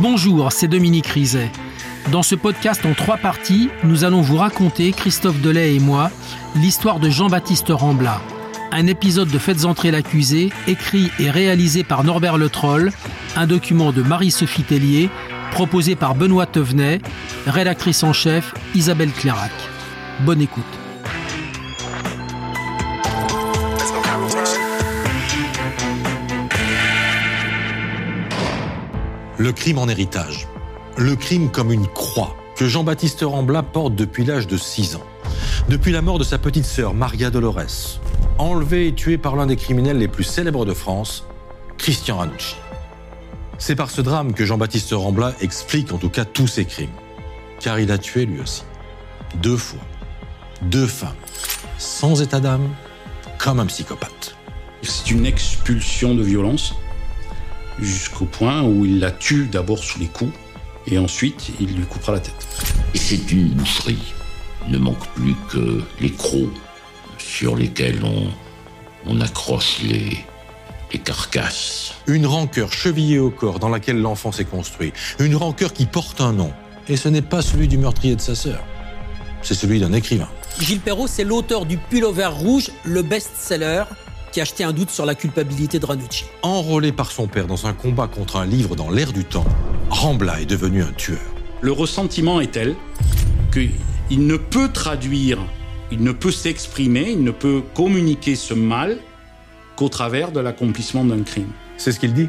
Bonjour, c'est Dominique Rizet. Dans ce podcast en trois parties, nous allons vous raconter, Christophe Delay et moi, l'histoire de Jean-Baptiste Rambla. Un épisode de Faites entrer l'accusé, écrit et réalisé par Norbert Le Troll, un document de Marie-Sophie Tellier, proposé par Benoît Tevenet, rédactrice en chef Isabelle Clairac. Bonne écoute. Le crime en héritage. Le crime comme une croix que Jean-Baptiste Rambla porte depuis l'âge de 6 ans. Depuis la mort de sa petite sœur Maria Dolores, enlevée et tuée par l'un des criminels les plus célèbres de France, Christian Ranucci. C'est par ce drame que Jean-Baptiste Rambla explique en tout cas tous ses crimes. Car il a tué lui aussi. Deux fois. Deux femmes. Sans état d'âme, comme un psychopathe. C'est une expulsion de violence jusqu'au point où il la tue d'abord sous les coups et ensuite il lui coupera la tête. Et c'est une boucherie. Il ne manque plus que les crocs sur lesquels on, on accroche les, les carcasses. Une rancœur chevillée au corps dans laquelle l'enfant s'est construit. Une rancœur qui porte un nom. Et ce n'est pas celui du meurtrier de sa sœur. C'est celui d'un écrivain. Gilles Perrault, c'est l'auteur du Pullover rouge, le best-seller, qui a acheté un doute sur la culpabilité de Ranucci. Enrôlé par son père dans un combat contre un livre dans l'air du temps, Rambla est devenu un tueur. Le ressentiment est tel qu'il ne peut traduire, il ne peut s'exprimer, il ne peut communiquer ce mal qu'au travers de l'accomplissement d'un crime. C'est ce qu'il dit.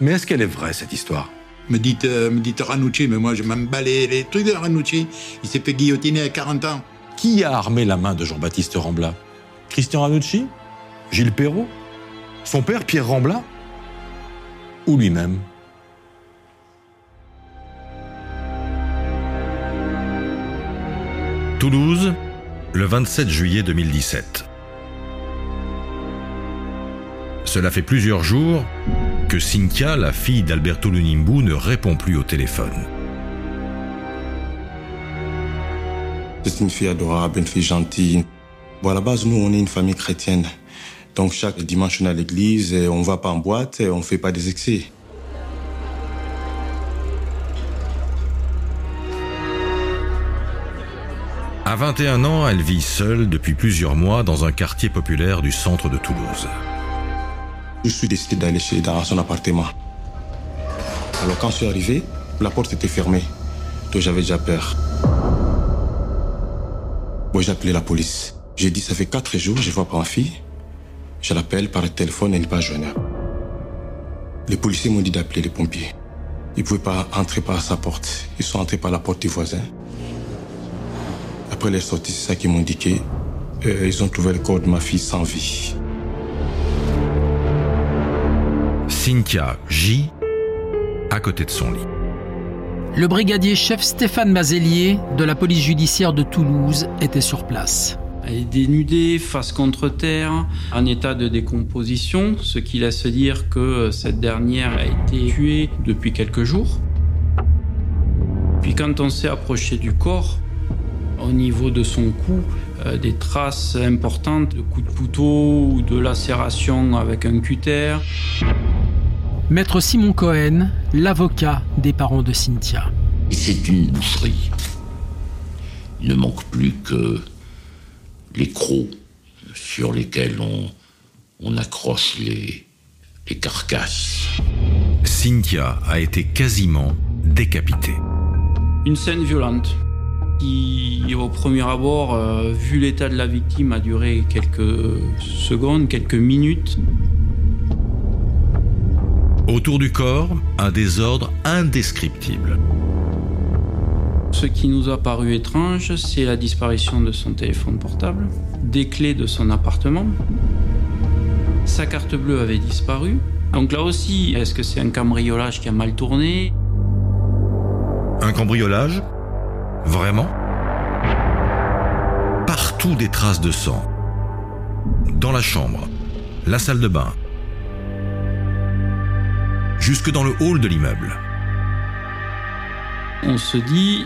Mais est-ce qu'elle est vraie, cette histoire? Me dites, euh, me dites Ranucci, mais moi je m'emballais les trucs de Ranucci. Il s'est fait guillotiner à 40 ans. Qui a armé la main de Jean-Baptiste Rambla? Christian Ranucci? Gilles Perrault Son père, Pierre Rambla Ou lui-même? Toulouse, le 27 juillet 2017. Cela fait plusieurs jours que Cynthia, la fille d'Alberto Lunimbu, ne répond plus au téléphone. C'est une fille adorable, une fille gentille. Bon, à la base, nous, on est une famille chrétienne. Donc chaque dimanche, on est à l'église, et on va pas en boîte, et on fait pas des excès. À 21 ans, elle vit seule depuis plusieurs mois dans un quartier populaire du centre de Toulouse. Je suis décidé d'aller chez dans son appartement. Alors quand je suis arrivé, la porte était fermée. Donc j'avais déjà peur. Bon, j'ai appelé la police. J'ai dit, ça fait quatre jours, je vois pas ma fille. Je l'appelle par téléphone, elle n'est pas joignable. Les policiers m'ont dit d'appeler les pompiers. Ils ne pouvaient pas entrer par sa porte. Ils sont entrés par la porte du voisin. Après les sorties, c'est ça qu'ils m'ont indiqué. Euh, ils ont trouvé le corps de ma fille sans vie. Cynthia J. à côté de son lit. Le brigadier chef Stéphane Mazelier de la police judiciaire de Toulouse était sur place. Elle est dénudée, face contre terre, en état de décomposition, ce qui laisse dire que cette dernière a été tuée depuis quelques jours. Puis quand on s'est approché du corps, au niveau de son cou, euh, des traces importantes de coups de couteau ou de lacération avec un cutter. Maître Simon Cohen, l'avocat des parents de Cynthia. C'est une boucherie. Il ne manque plus que les crocs sur lesquels on, on accroche les, les carcasses. Cynthia a été quasiment décapitée. Une scène violente qui, au premier abord, euh, vu l'état de la victime, a duré quelques secondes, quelques minutes. Autour du corps, un désordre indescriptible. Ce qui nous a paru étrange, c'est la disparition de son téléphone portable, des clés de son appartement. Sa carte bleue avait disparu. Donc là aussi, est-ce que c'est un cambriolage qui a mal tourné? Un cambriolage? Vraiment? Partout des traces de sang. Dans la chambre, la salle de bain, jusque dans le hall de l'immeuble. On se dit,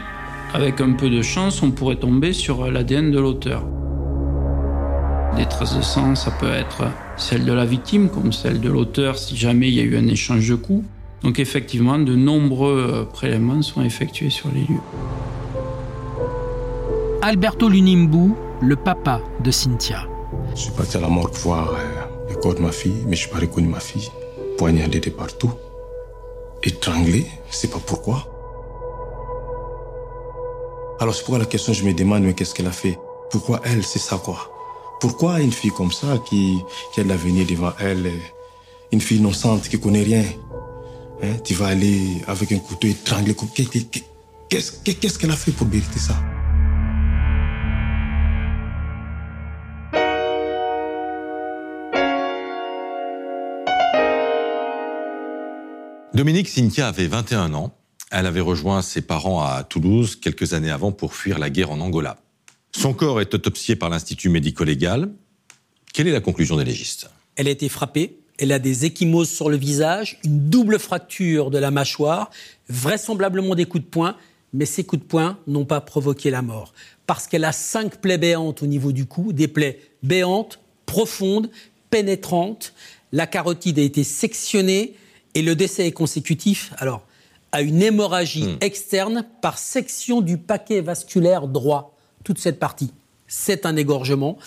avec un peu de chance, on pourrait tomber sur l'ADN de l'auteur. Des traces de sang, ça peut être celle de la victime comme celle de l'auteur si jamais il y a eu un échange de coups. Donc effectivement, de nombreux euh, prélèvements sont effectués sur les lieux. Alberto Lunimbu, le papa de Cynthia. Je suis parti à la morgue voir euh, le corps de ma fille, mais je n'ai pas reconnu ma fille. Poignardée de partout. Étranglée, je ne sais pas pourquoi. Alors c'est pourquoi la question, je me demande, mais qu'est-ce qu'elle a fait? Pourquoi elle, c'est ça quoi? Pourquoi une fille comme ça, qui, qui a l'avenir devant elle, euh, une fille innocente qui connaît rien, hein, tu vas aller avec un couteau étranglé Qu'est-ce qu'est-ce qu'elle a fait pour mériter ça? Dominique Cynthia avait 21 ans. Elle avait rejoint ses parents à Toulouse quelques années avant pour fuir la guerre en Angola. Son corps est autopsié par l'Institut médico-légal. Quelle est la conclusion des légistes? Elle a été frappée, elle a des échymoses sur le visage, une double fracture de la mâchoire, vraisemblablement des coups de poing, mais ces coups de poing n'ont pas provoqué la mort. Parce qu'elle a cinq plaies béantes au niveau du cou, des plaies béantes, profondes, pénétrantes. La carotide a été sectionnée, et le décès est consécutif alors, à une hémorragie hmm. externe par section du paquet vasculaire droit. Toute cette partie, c'est un égorgement.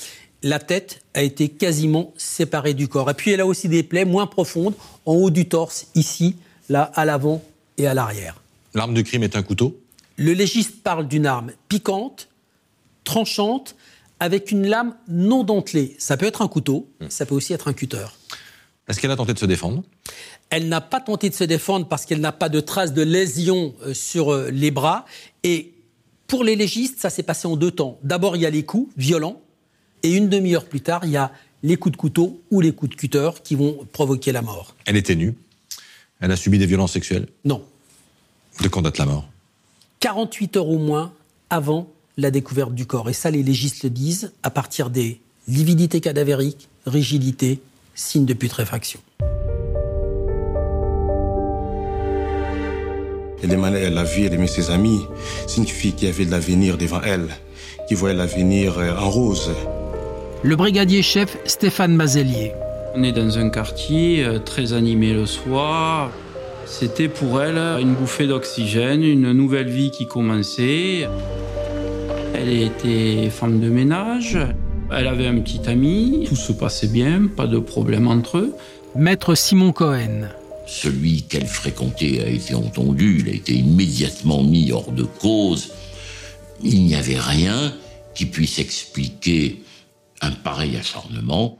La tête a été quasiment séparée du corps. Et puis elle a aussi des plaies moins profondes en haut du torse, ici, là, à l'avant et à l'arrière. L'arme du crime est un couteau? Le légiste parle d'une arme piquante, tranchante, avec une lame non dentelée. Ça peut être un couteau, hmm. ça peut aussi être un cutter. Est-ce qu'elle a tenté de se défendre? Elle n'a pas tenté de se défendre parce qu'elle n'a pas de traces de lésions euh, sur euh, les bras. Et pour les légistes, ça s'est passé en deux temps. D'abord, il y a les coups violents. Et une demi-heure plus tard, il y a les coups de couteau ou les coups de cutter qui vont provoquer la mort. Elle était nue. Elle a subi des violences sexuelles Non. De quand date la mort? 48 heures au moins avant la découverte du corps. Et ça, les légistes le disent, à partir des lividités cadavériques, rigidité, signes de putréfaction. Elle aimait la vie, elle aimait ses amis. C'est une fille qui avait de l'avenir devant elle, qui voyait l'avenir euh, en rose. Le brigadier chef Stéphane Mazellier. On est dans un quartier euh, très animé le soir. C'était pour elle une bouffée d'oxygène, une nouvelle vie qui commençait. Elle était femme de ménage. Elle avait un petit ami. Tout se passait bien, pas de problème entre eux. Maître Simon Cohen. Celui qu'elle fréquentait a été entendu, il a été immédiatement mis hors de cause. Il n'y avait rien qui puisse expliquer un pareil acharnement.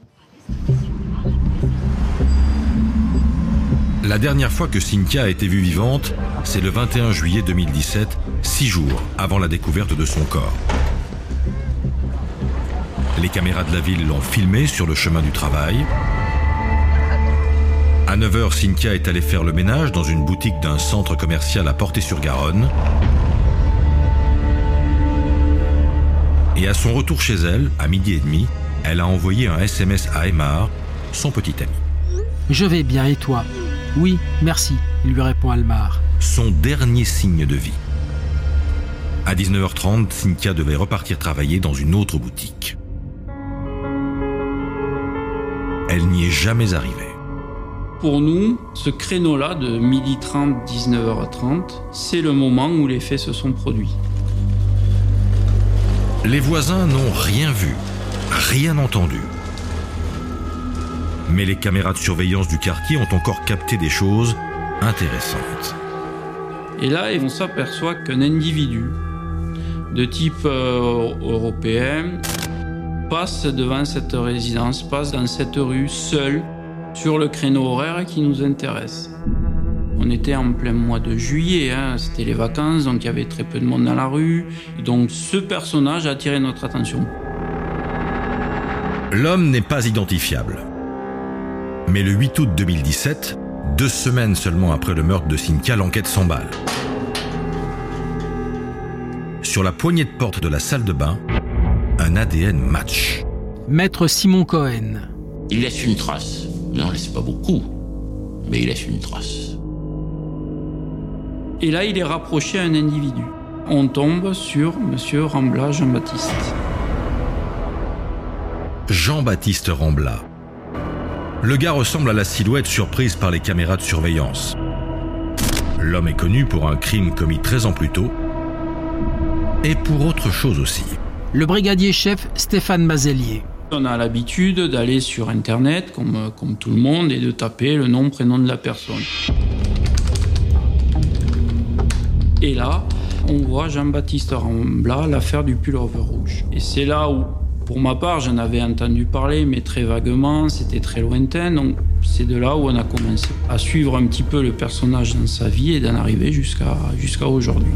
La dernière fois que Cynthia a été vue vivante, c'est le 21 juillet 2017, six jours avant la découverte de son corps. Les caméras de la ville l'ont filmée sur le chemin du travail. À 9h, Cynthia est allée faire le ménage dans une boutique d'un centre commercial à Portée-sur-Garonne. Et à son retour chez elle, à midi et demi, elle a envoyé un SMS à Aymar, son petit ami. Je vais bien et toi? Oui, merci, lui répond Almar. Son dernier signe de vie. À 19h30, Cynthia devait repartir travailler dans une autre boutique. Elle n'y est jamais arrivée pour nous, ce créneau-là de 12h30, 19h30, c'est le moment où les faits se sont produits. Les voisins n'ont rien vu, rien entendu. Mais les caméras de surveillance du quartier ont encore capté des choses intéressantes. Et là, on s'aperçoit qu'un individu de type euh, européen passe devant cette résidence, passe dans cette rue seul, sur le créneau horaire qui nous intéresse. On était en plein mois de juillet, hein, c'était les vacances, donc il y avait très peu de monde dans la rue. Donc ce personnage a attiré notre attention. L'homme n'est pas identifiable. Mais le 8 août 2017, deux semaines seulement après le meurtre de Cynthia, l'enquête s'emballe. Sur la poignée de porte de la salle de bain, un ADN match. Maître Simon Cohen. Il laisse une trace. Il n'en laisse pas beaucoup, mais il laisse une trace. Et là, il est rapproché à un individu. On tombe sur M. Rambla Jean-Baptiste. Jean-Baptiste Rambla. Le gars ressemble à la silhouette surprise par les caméras de surveillance. L'homme est connu pour un crime commis 13 ans plus tôt et pour autre chose aussi. Le brigadier chef Stéphane Mazelier. On a l'habitude d'aller sur Internet, comme, tout le monde, et de taper le nom, prénom de la personne. Et là, on voit Jean-Baptiste Rambla, l'affaire du pullover rouge. Et c'est là où, pour ma part, j'en avais entendu parler, mais très vaguement, c'était très lointain. Donc c'est de là où on a commencé à suivre un petit peu le personnage dans sa vie et d'en arriver jusqu'à jusqu'à aujourd'hui.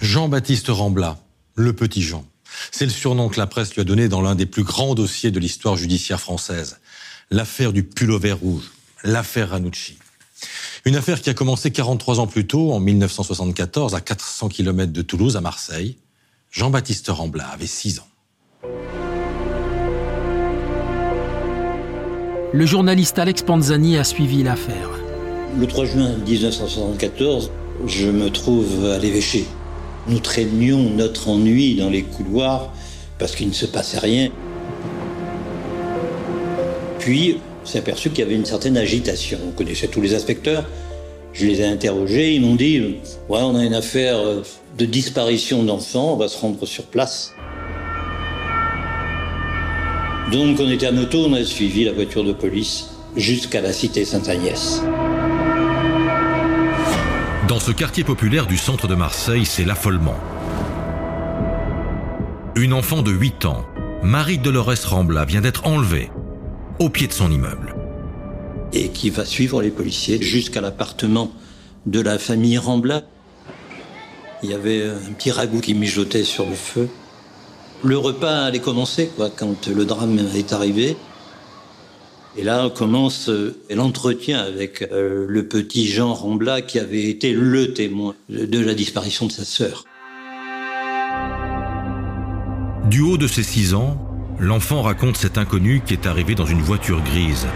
Jean-Baptiste Rambla, le petit Jean. C'est le surnom que la presse lui a donné dans l'un des plus grands dossiers de l'histoire judiciaire française. L'affaire du pullover rouge, l'affaire Ranucci. Une affaire qui a commencé 43 ans plus tôt, en 1974, à 400 km de Toulouse, à Marseille. Jean-Baptiste Rambla avait 6 ans. Le journaliste Alex Panzani a suivi l'affaire. Le 3 juin 1974, je me trouve à l'évêché. Nous traînions notre ennui dans les couloirs parce qu'il ne se passait rien. Puis, on s'est aperçu qu'il y avait une certaine agitation. On connaissait tous les inspecteurs. Je les ai interrogés. Ils m'ont dit Ouais, on a une affaire de disparition d'enfants. On va se rendre sur place. Donc, on était à moto. On a suivi la voiture de police jusqu'à la cité Sainte-Agnès. Dans ce quartier populaire du centre de Marseille, c'est l'affolement. Une enfant de 8 ans, Marie Dolores Rambla, vient d'être enlevée au pied de son immeuble. Et qui va suivre les policiers jusqu'à l'appartement de la famille Rambla. Il y avait un petit ragoût qui mijotait sur le feu. Le repas allait commencer quoi, quand le drame est arrivé. Et là commence euh, l'entretien avec euh, le petit Jean Rambla qui avait été le témoin de la disparition de sa sœur. Du haut de ses 6 ans, l'enfant raconte cet inconnu qui est arrivé dans une voiture grise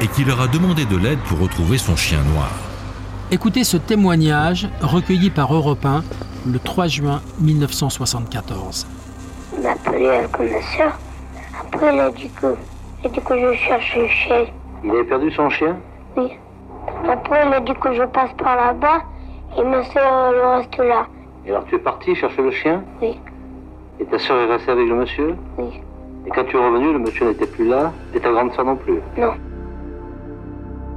et qui leur a demandé de l'aide pour retrouver son chien noir. Écoutez ce témoignage recueilli par Europe 1 le 3 juin 1974. On m'a appelé un connaisseur. Après, dit a dit que je cherche le chien. Il avait perdu son chien Oui. Après, il a dit que je passe par là-bas et ma soeur le reste là. Et alors tu es parti chercher le chien Oui. Et ta soeur est restée avec le monsieur Oui. Et quand tu es revenu, le monsieur n'était plus là et ta grande soeur non plus Non.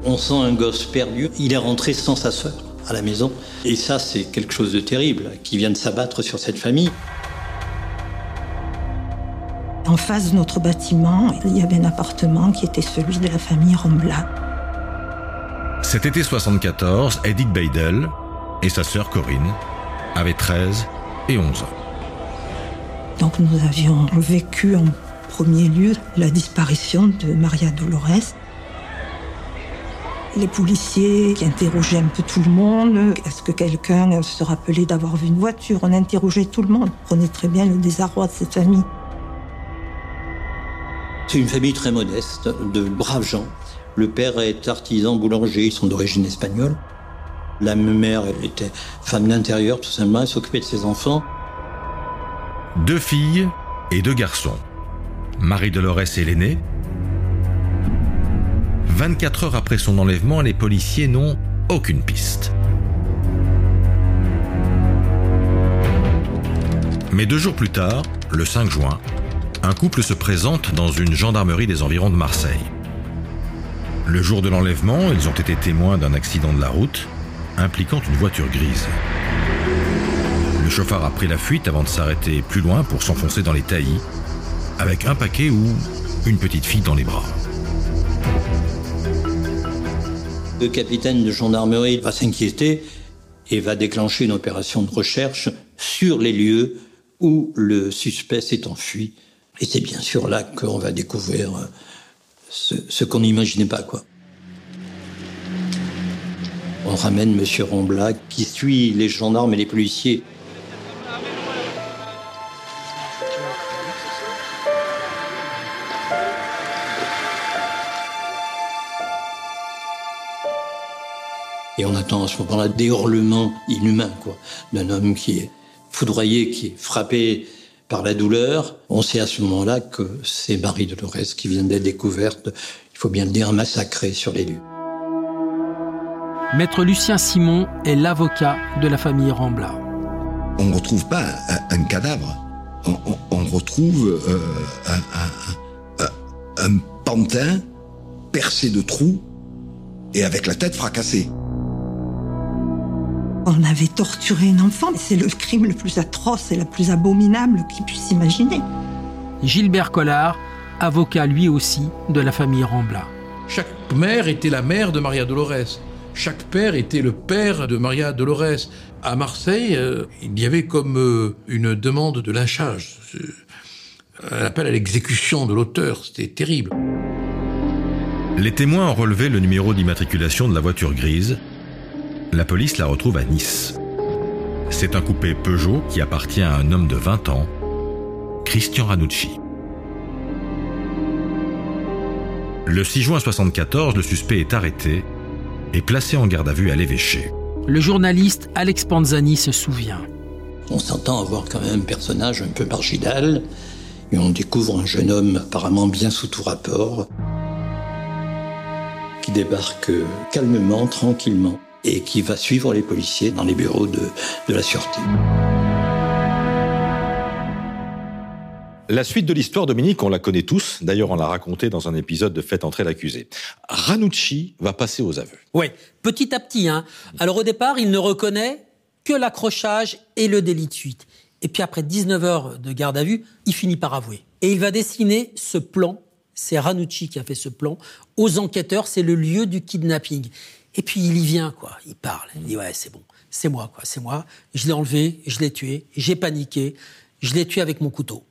On sent un gosse perdu. Il est rentré sans sa sœur à la maison. Et ça, c'est quelque chose de terrible qui vient de s'abattre sur cette famille. En face de notre bâtiment, il y avait un appartement qui était celui de la famille Rambla. Cet été 74, Edith Beidel et sa sœur Corinne avaient 13 et 11 ans. Donc nous avions vécu en premier lieu la disparition de Maria Dolores. Les policiers qui interrogeaient un peu tout le monde. Est-ce que quelqu'un se rappelait d'avoir vu une voiture? On interrogeait tout le monde. On connaît très bien le désarroi de cette famille. C'est une famille très modeste, de braves gens. Le père est artisan boulanger, ils sont d'origine espagnole. La mère était femme d'intérieur, tout simplement, elle s'occupait de ses enfants. Deux filles et deux garçons. Marie-Dolores est l'aînée. 24 heures après son enlèvement, les policiers n'ont aucune piste. Mais deux jours plus tard, le 5 juin, un couple se présente dans une gendarmerie des environs de Marseille. Le jour de l'enlèvement, ils ont été témoins d'un accident de la route impliquant une voiture grise. Le chauffard a pris la fuite avant de s'arrêter plus loin pour s'enfoncer dans les taillis, avec un paquet ou une petite fille dans les bras. Le capitaine de gendarmerie va s'inquiéter et va déclencher une opération de recherche sur les lieux où le suspect s'est enfui. Et c'est bien sûr là qu'on va découvrir ce, ce qu'on n'imaginait pas. On ramène Monsieur Rambla qui suit les gendarmes et les policiers Et on attend à ce moment-là des hurlements inhumains, d'un homme qui est foudroyé, qui est frappé par la douleur. On sait à ce moment-là que c'est Marie Dolores qui vient d'être découverte, il faut bien le dire, massacrée sur les lieux. Maître Lucien Simon est l'avocat de la famille Rambla. On ne retrouve pas un, cadavre, on, retrouve euh, un, un, un pantin percé de trous et avec la tête fracassée. On avait torturé un enfant, c'est le crime le plus atroce et le plus abominable qu'il puisse imaginer. Gilbert Collard, avocat lui aussi de la famille Rambla. Chaque mère était la mère de Maria Dolores. Chaque père était le père de Maria Dolores. À Marseille, euh, il y avait comme euh, une demande de lynchage, un appel à l'exécution de l'auteur. C'était terrible. Les témoins ont relevé le numéro d'immatriculation de la voiture grise la police la retrouve à Nice. C'est un coupé Peugeot qui appartient à un homme de 20 ans, Christian Ranucci. Le 6 juin 1974, le suspect est arrêté et placé en garde à vue à l'évêché. Le journaliste Alex Panzani se souvient. On s'entend avoir quand même un personnage un peu marginal et on découvre un jeune homme apparemment bien sous tout rapport qui débarque calmement, tranquillement et qui va suivre les policiers dans les bureaux de, la sûreté. La suite de l'histoire, Dominique, on la connaît tous. D'ailleurs, on l'a raconté dans un épisode de Faites entrer l'accusé. Ranucci va passer aux aveux. Oui, petit à petit. Hein. Alors au départ, il ne reconnaît que l'accrochage et le délit de fuite. Et puis après 19 heures de garde à vue, il finit par avouer. Et il va dessiner ce plan, c'est Ranucci qui a fait ce plan, aux enquêteurs, c'est le lieu du kidnapping. Et puis il y vient, quoi. Il parle. Il dit ouais, c'est bon, c'est moi, quoi, c'est moi. Je l'ai enlevé, je l'ai tué, j'ai paniqué, je l'ai tué avec mon couteau.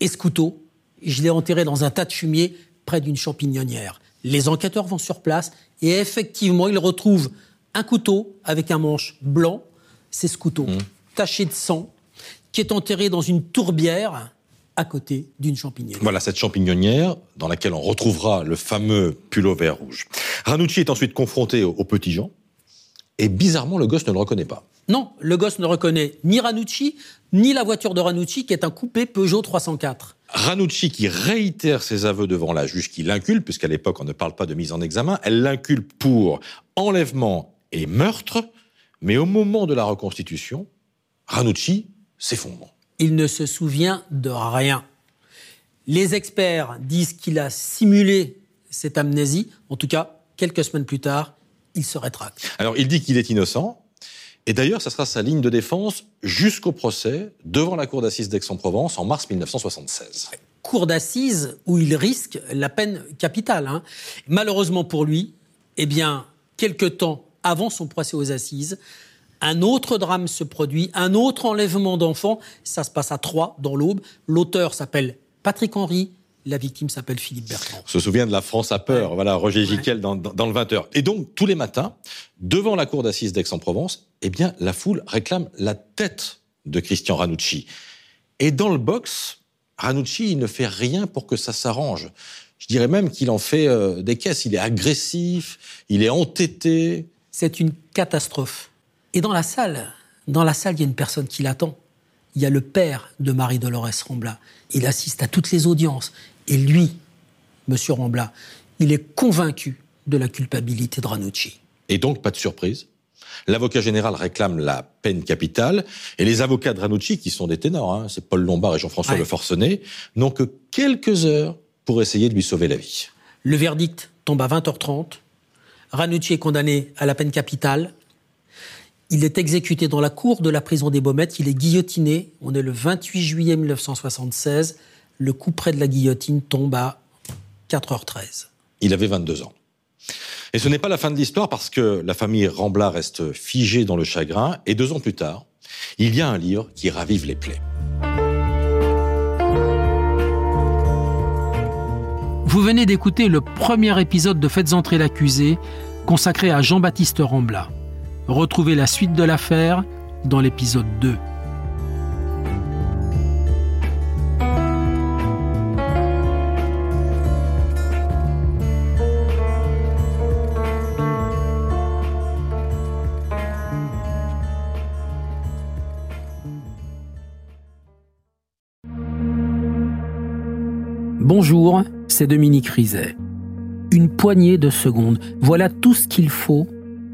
Et ce couteau, je l'ai enterré dans un tas de fumier près d'une champignonnière. Les enquêteurs vont sur place et effectivement, ils retrouvent un couteau avec un manche blanc. C'est ce couteau mmh. taché de sang qui est enterré dans une tourbière à côté d'une champignonnière. Voilà cette champignonnière dans laquelle on retrouvera le fameux pull vert rouge. Ranucci est ensuite confronté aux, petits gens et bizarrement le gosse ne le reconnaît pas. Non, le gosse ne reconnaît ni Ranucci ni la voiture de Ranucci qui est un coupé Peugeot 304. Ranucci qui réitère ses aveux devant la juge qui l'inculpe, puisqu'à l'époque on ne parle pas de mise en examen, elle l'inculpe pour enlèvement et meurtre, mais au moment de la reconstitution, Ranucci s'effondre il ne se souvient de rien. Les experts disent qu'il a simulé cette amnésie. En tout cas, quelques semaines plus tard, il se rétracte. Alors, il dit qu'il est innocent. Et d'ailleurs, ça sera sa ligne de défense jusqu'au procès devant la cour d'assises d'Aix-en-Provence en mars 1976. Cour d'assises où il risque la peine capitale. Hein. Malheureusement pour lui, eh bien, quelques temps avant son procès aux assises, un autre drame se produit, un autre enlèvement d'enfants. Ça se passe à Troyes, dans l'Aube. L'auteur s'appelle Patrick Henry. La victime s'appelle Philippe Bertrand. On se souvient de la France à peur, voilà, Roger Giquel dans, dans, le 20h. Et donc, tous les matins, devant la cour d'assises d'Aix-en-Provence, eh bien, la foule réclame la tête de Christian Ranucci. Et dans le box, Ranucci, il ne fait rien pour que ça s'arrange. Je dirais même qu'il en fait euh, des caisses. Il est agressif, il est entêté. C'est une catastrophe. Et dans la salle, dans la salle, il y a une personne qui l'attend. Il y a le père de Marie-Dolores Rambla. Il assiste à toutes les audiences. Et lui, Monsieur Rambla, il est convaincu de la culpabilité de Ranucci. Et donc, pas de surprise. L'avocat général réclame la peine capitale et les avocats de Ranucci, qui sont des ténors, hein, c'est Paul Lombard et Jean-François Le Forcenet, n'ont que quelques heures pour essayer de lui sauver la vie. Le verdict tombe à 20h30. Ranucci est condamné à la peine capitale il est exécuté dans la cour de la prison des Baumettes. Il est guillotiné. On est le 28 juillet 1976. Le coup près de la guillotine tombe à 4h13. Il avait 22 ans. Et ce n'est pas la fin de l'histoire parce que la famille Rambla reste figée dans le chagrin. Et deux ans plus tard, il y a un livre qui ravive les plaies. Vous venez d'écouter le premier épisode de Faites entrer l'accusé, consacré à Jean-Baptiste Rambla. Retrouvez la suite de l'affaire dans l'épisode 2. Bonjour, c'est Dominique Rizet. Une poignée de secondes, voilà tout ce qu'il faut